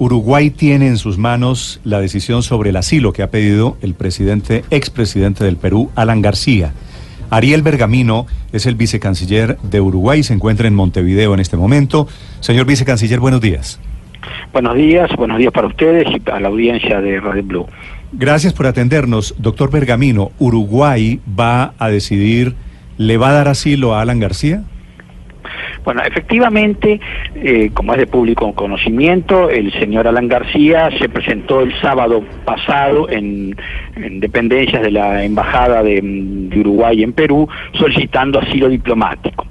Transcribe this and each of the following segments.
Uruguay tiene en sus manos la decisión sobre el asilo que ha pedido el presidente, expresidente del Perú, Alan García. Ariel Bergamino es el vicecanciller de Uruguay, se encuentra en Montevideo en este momento. Señor vicecanciller, buenos días. Buenos días, buenos días para ustedes y para la audiencia de Radio Blue. Gracias por atendernos. Doctor Bergamino, ¿Uruguay va a decidir, le va a dar asilo a Alan García? Bueno, efectivamente, eh, como es de público conocimiento, el señor Alan García se presentó el sábado pasado en, dependencias de la Embajada de, Uruguay en Perú solicitando asilo diplomático.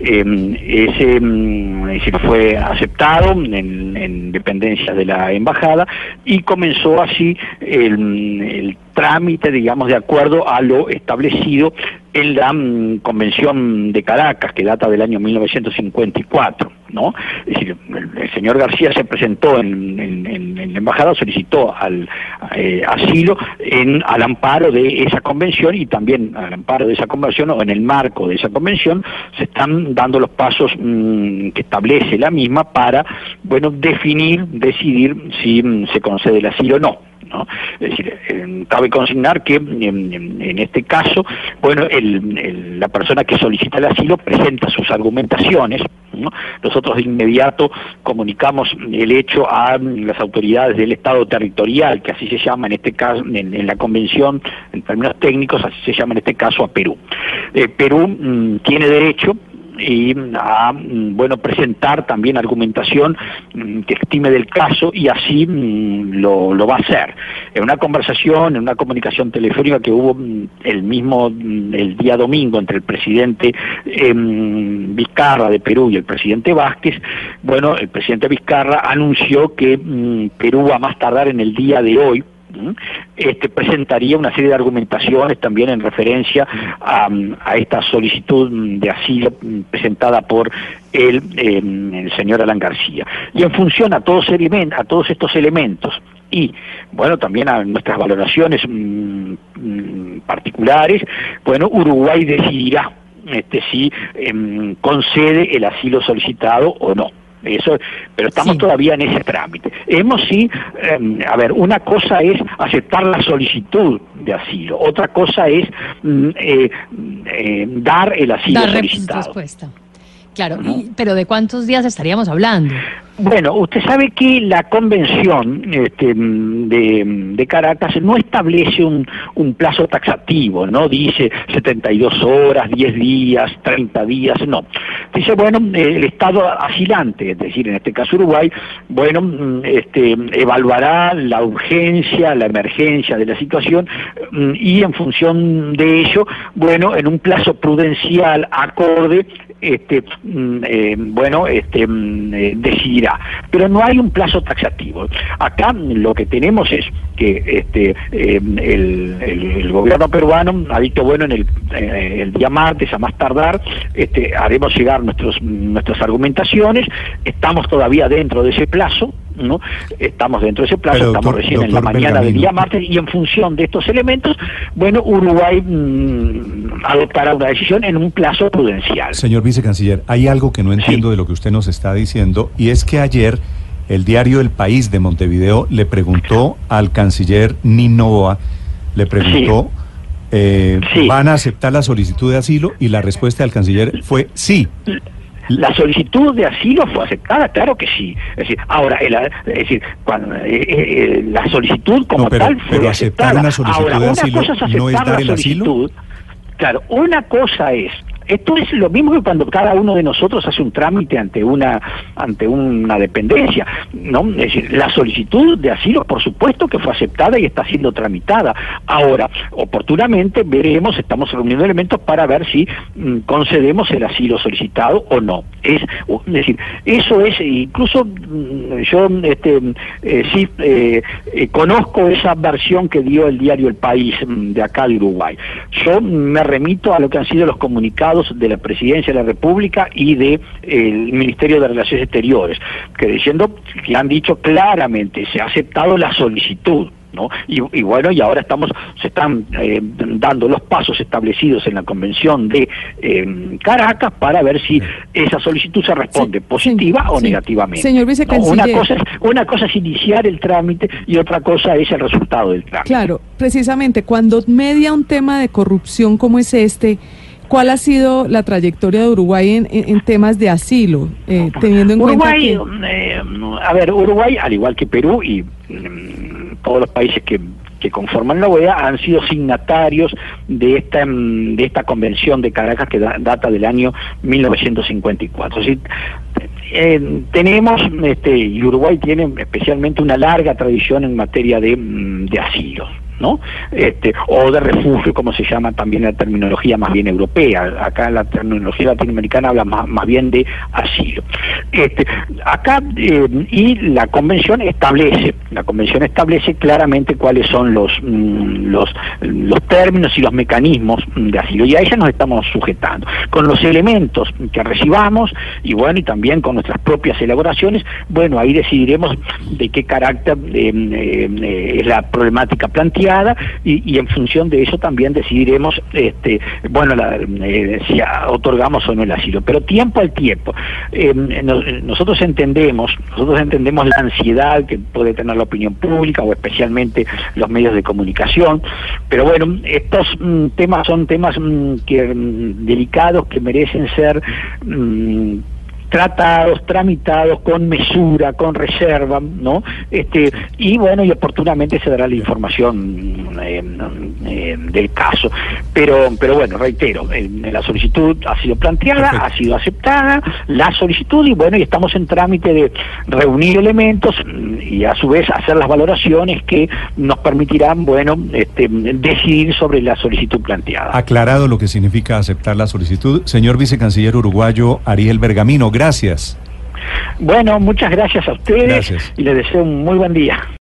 Em, ese, mm, fue aceptado en, en, dependencias de la Embajada y comenzó así el trámite, digamos, de acuerdo a lo establecido en la mm, Convención de Caracas, que data del año 1954, ¿no? Es decir, el, señor García se presentó en, la embajada, solicitó al eh, asilo en, al amparo de esa convención y también al amparo de esa convención o en el marco de esa convención se están dando los pasos mm, que establece la misma para, bueno, definir, decidir si mm, se concede el asilo o no. Es decir, eh, cabe consignar que en, este caso, bueno, la persona que solicita el asilo presenta sus argumentaciones, nosotros de inmediato comunicamos el hecho a las autoridades del Estado territorial, que así se llama en este caso, en, la convención, en términos técnicos, así se llama en este caso a Perú. Eh, Perú mm, tiene derecho y a mm, bueno presentar también argumentación mm, que estime del caso y así mm, lo, lo va a hacer. En una conversación, en una comunicación telefónica que hubo el mismo el día domingo entre el presidente em, Vizcarra de Perú y el presidente Vázquez, bueno, el presidente Vizcarra anunció que Perú va a más tardar en el día de hoy este, presentaría una serie de argumentaciones también en referencia a, esta solicitud de asilo presentada por el, em, el, señor Alan García. Y en función a todos, a todos estos elementos y, bueno, también a nuestras valoraciones mm, mm, particulares, bueno, Uruguay decidirá este, si em, concede el asilo solicitado o no. Eso, pero estamos todavía en ese trámite. Hemos sí, em, a ver, una cosa es aceptar la solicitud de asilo, otra cosa es mm, eh, eh, dar el asilo dar solicitado. Respuesta. Claro, pero ¿de cuántos días estaríamos hablando? Bueno, usted sabe que la convención este, de, Caracas no establece un, plazo taxativo, no dice 72 horas, 10 días, 30 días, no. Dice, bueno, el Estado asilante, es decir, en este caso Uruguay, bueno, este, evaluará la urgencia, la emergencia de la situación y en función de ello, bueno, en un plazo prudencial acorde, este, eh, bueno, este, eh, pero no hay un plazo taxativo. Acá lo que tenemos es que este, em, el, gobierno peruano ha dicho, bueno, en eh, el, día martes, a más tardar, este, haremos llegar nuestros, nuestras argumentaciones, estamos todavía dentro de ese plazo, ¿no? Estamos dentro de ese plazo, estamos recién en la mañana del día martes y en función de estos elementos, bueno, Uruguay mm, adoptará una decisión en un plazo prudencial. Señor vicecanciller, hay algo que no entiendo de lo que usted nos está diciendo y es que ayer el diario El País de Montevideo le preguntó al canciller Ninoa, le preguntó, eh, ¿van a aceptar la solicitud de asilo? Y la respuesta del canciller fue sí. La solicitud de asilo fue aceptada, claro que sí. Es decir, ahora, es decir, cuando, eh, eh, la solicitud como tal fue pero aceptar una solicitud ahora, de asilo no es dar el asilo. Claro, una cosa es esto es lo mismo que cuando cada uno de nosotros hace un trámite ante una ante una dependencia, ¿no? Es decir, la solicitud de asilo, por supuesto que fue aceptada y está siendo tramitada. Ahora, oportunamente veremos, estamos reuniendo elementos para ver si mm, concedemos el asilo solicitado o no. Es, decir, eso es, incluso mm, yo este, eh, sí eh, eh, conozco esa versión que dio el diario El País mm, de acá de Uruguay. Yo me remito a lo que han sido los comunicados de la Presidencia de la República y del Ministerio de Relaciones Exteriores, que diciendo que han dicho claramente, se ha aceptado la solicitud ¿no? Y, bueno, y ahora estamos, se están eh, dando los pasos establecidos en la Convención de eh, Caracas para ver si esa solicitud se responde positiva o negativamente. Señor vicecanciller. Una, cosa es, una cosa es iniciar el trámite y otra cosa es el resultado del trámite. Claro, precisamente cuando media un tema de corrupción como es este, ¿Cuál ha sido la trayectoria de Uruguay en, temas de asilo, eh, teniendo en cuenta que... a ver, Uruguay, al igual que Perú y mm, todos los países que que conforman la OEA han sido signatarios de esta mm, de esta convención de Caracas que data del año 1954. Eh, tenemos, este, y Uruguay tiene especialmente una larga tradición en materia de, mm, de asilo. ¿No? Este, o de refugio, como se llama también la terminología más bien europea. Acá la terminología latinoamericana habla más, más bien de asilo. Este, acá, eh, y la convención establece, la convención establece claramente cuáles son los, mm, los, los términos y los mecanismos de asilo, y a ella nos estamos sujetando. Con los elementos que recibamos, y bueno, y también con nuestras propias elaboraciones, bueno, ahí decidiremos de qué carácter eh, eh, es la problemática planteada y, en función de eso también decidiremos, este, bueno, eh, si otorgamos o no el asilo. Pero tiempo al tiempo. Em, nosotros entendemos, nosotros entendemos la ansiedad que puede tener la opinión pública o especialmente los medios de comunicación, pero bueno, estos mm, temas son temas mm, que mm, delicados que merecen ser tratados, tramitados con mesura, con reserva, ¿no? Este, y bueno, y oportunamente se dará la información eh, eh, del caso. Pero, pero bueno, reitero, la solicitud ha sido planteada, ha sido aceptada, la solicitud, y bueno, y estamos en trámite de reunir elementos y a su vez hacer las valoraciones que nos permitirán, bueno, este, decidir sobre la solicitud planteada. Aclarado lo que significa aceptar la solicitud, señor vicecanciller uruguayo Ariel Bergamino, gracias. Bueno, muchas gracias a ustedes y les deseo un muy buen día.